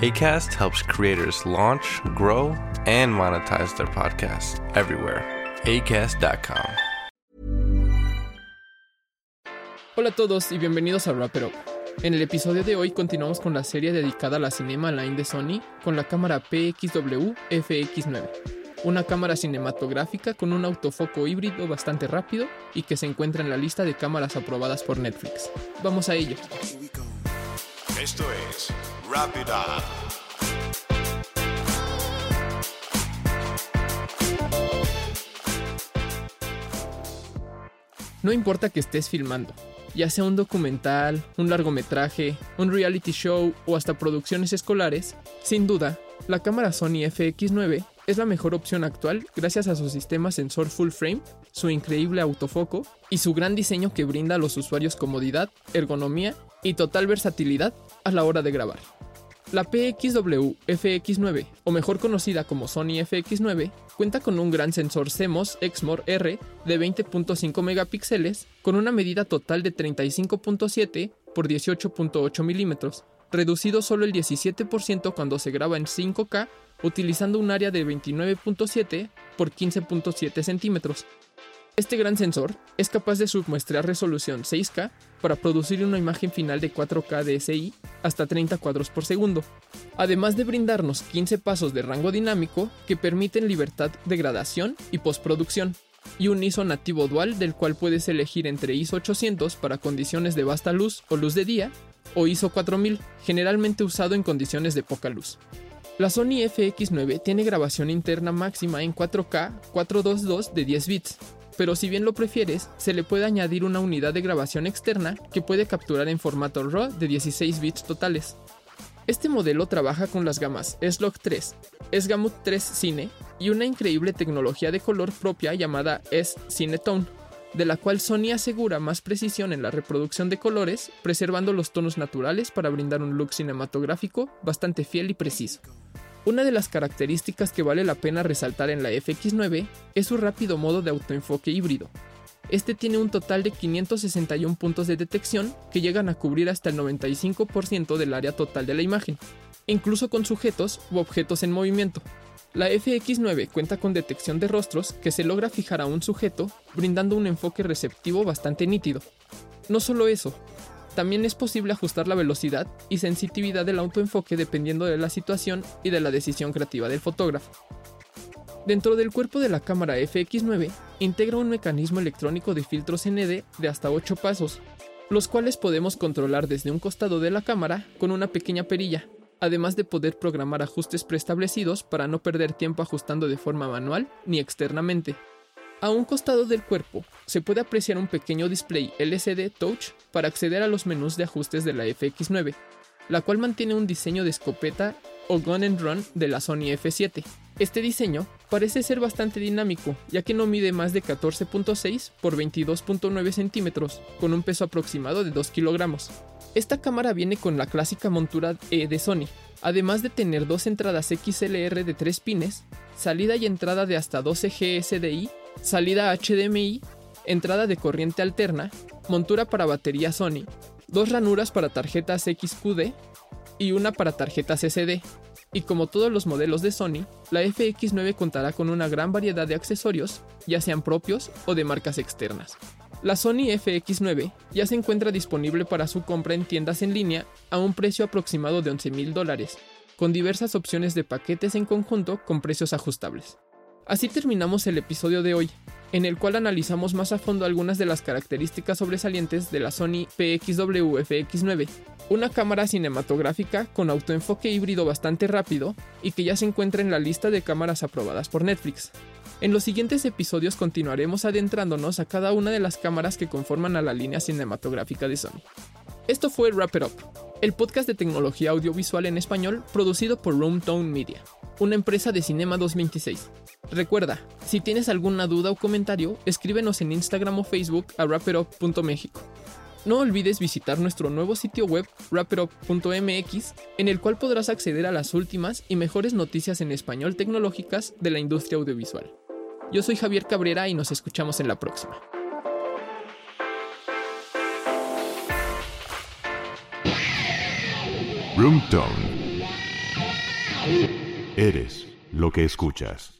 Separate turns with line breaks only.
ACAST helps creators launch, grow, and monetize their podcasts everywhere. ACAST.com.
Hola a todos y bienvenidos a Wrap It Up. En el episodio de hoy continuamos con la serie dedicada a la Cinema Line de Sony con la cámara PXW FX9, una cámara cinematográfica con un autofoco híbrido bastante rápido y que se encuentra en la lista de cámaras aprobadas por Netflix. Vamos a ello.
Esto es
No importa que estés filmando, ya sea un documental, un largometraje, un reality show o hasta producciones escolares, sin duda, la cámara Sony FX9 es la mejor opción actual gracias a su sistema sensor full frame, su increíble autofoco y su gran diseño que brinda a los usuarios comodidad, ergonomía y total versatilidad a la hora de grabar. La PXW FX9, o mejor conocida como Sony FX9, cuenta con un gran sensor CMOS Exmor R de 20.5 megapíxeles con una medida total de 35.7 por 18.8 milímetros, reducido solo el 17% cuando se graba en 5K utilizando un área de 29.7 por 15.7 centímetros. Este gran sensor es capaz de submuestrear resolución 6K para producir una imagen final de 4K DSI hasta 30 cuadros por segundo, además de brindarnos 15 pasos de rango dinámico que permiten libertad de gradación y postproducción, y un ISO nativo dual del cual puedes elegir entre ISO 800 para condiciones de vasta luz o luz de día, o ISO 4000, generalmente usado en condiciones de poca luz. La Sony FX9 tiene grabación interna máxima en 4K 422 de 10 bits, pero si bien lo prefieres, se le puede añadir una unidad de grabación externa que puede capturar en formato RAW de 16 bits totales. Este modelo trabaja con las gamas S-Log 3, S-Gamut 3 Cine y una increíble tecnología de color propia llamada S-Cinetone, de la cual Sony asegura más precisión en la reproducción de colores, preservando los tonos naturales para brindar un look cinematográfico bastante fiel y preciso. Una de las características que vale la pena resaltar en la FX9 es su rápido modo de autoenfoque híbrido. Este tiene un total de 561 puntos de detección que llegan a cubrir hasta el 95% del área total de la imagen, incluso con sujetos u objetos en movimiento. La FX9 cuenta con detección de rostros que se logra fijar a un sujeto, brindando un enfoque receptivo bastante nítido. No solo eso, también es posible ajustar la velocidad y sensitividad del autoenfoque dependiendo de la situación y de la decisión creativa del fotógrafo. Dentro del cuerpo de la cámara FX9 integra un mecanismo electrónico de filtros ND de hasta 8 pasos, los cuales podemos controlar desde un costado de la cámara con una pequeña perilla, además de poder programar ajustes preestablecidos para no perder tiempo ajustando de forma manual ni externamente. A un costado del cuerpo se puede apreciar un pequeño display LCD Touch para acceder a los menús de ajustes de la FX9, la cual mantiene un diseño de escopeta o gun and run de la Sony F7. Este diseño parece ser bastante dinámico, ya que no mide más de 14.6 por 22.9 centímetros, con un peso aproximado de 2 kilogramos. Esta cámara viene con la clásica montura E de Sony, además de tener dos entradas XLR de 3 pines, salida y entrada de hasta 12 GSDI salida HDMI, entrada de corriente alterna, montura para batería Sony, dos ranuras para tarjetas XQD y una para tarjetas SD. Y como todos los modelos de Sony, la FX9 contará con una gran variedad de accesorios, ya sean propios o de marcas externas. La Sony FX9 ya se encuentra disponible para su compra en tiendas en línea a un precio aproximado de 11 mil dólares, con diversas opciones de paquetes en conjunto con precios ajustables. Así terminamos el episodio de hoy, en el cual analizamos más a fondo algunas de las características sobresalientes de la Sony PXW FX9, una cámara cinematográfica con autoenfoque híbrido bastante rápido y que ya se encuentra en la lista de cámaras aprobadas por Netflix. En los siguientes episodios continuaremos adentrándonos a cada una de las cámaras que conforman a la línea cinematográfica de Sony. Esto fue Wrap It Up, el podcast de tecnología audiovisual en español producido por Roomtone Media, una empresa de Cinema 226. Recuerda, si tienes alguna duda o comentario, escríbenos en Instagram o Facebook a wrapitup.mexico. No olvides visitar nuestro nuevo sitio web wrapitup.mx, en el cual podrás acceder a las últimas y mejores noticias en español tecnológicas de la industria audiovisual. Yo soy Javier Cabrera y nos escuchamos en la próxima.
Room Tone. Eres lo que escuchas.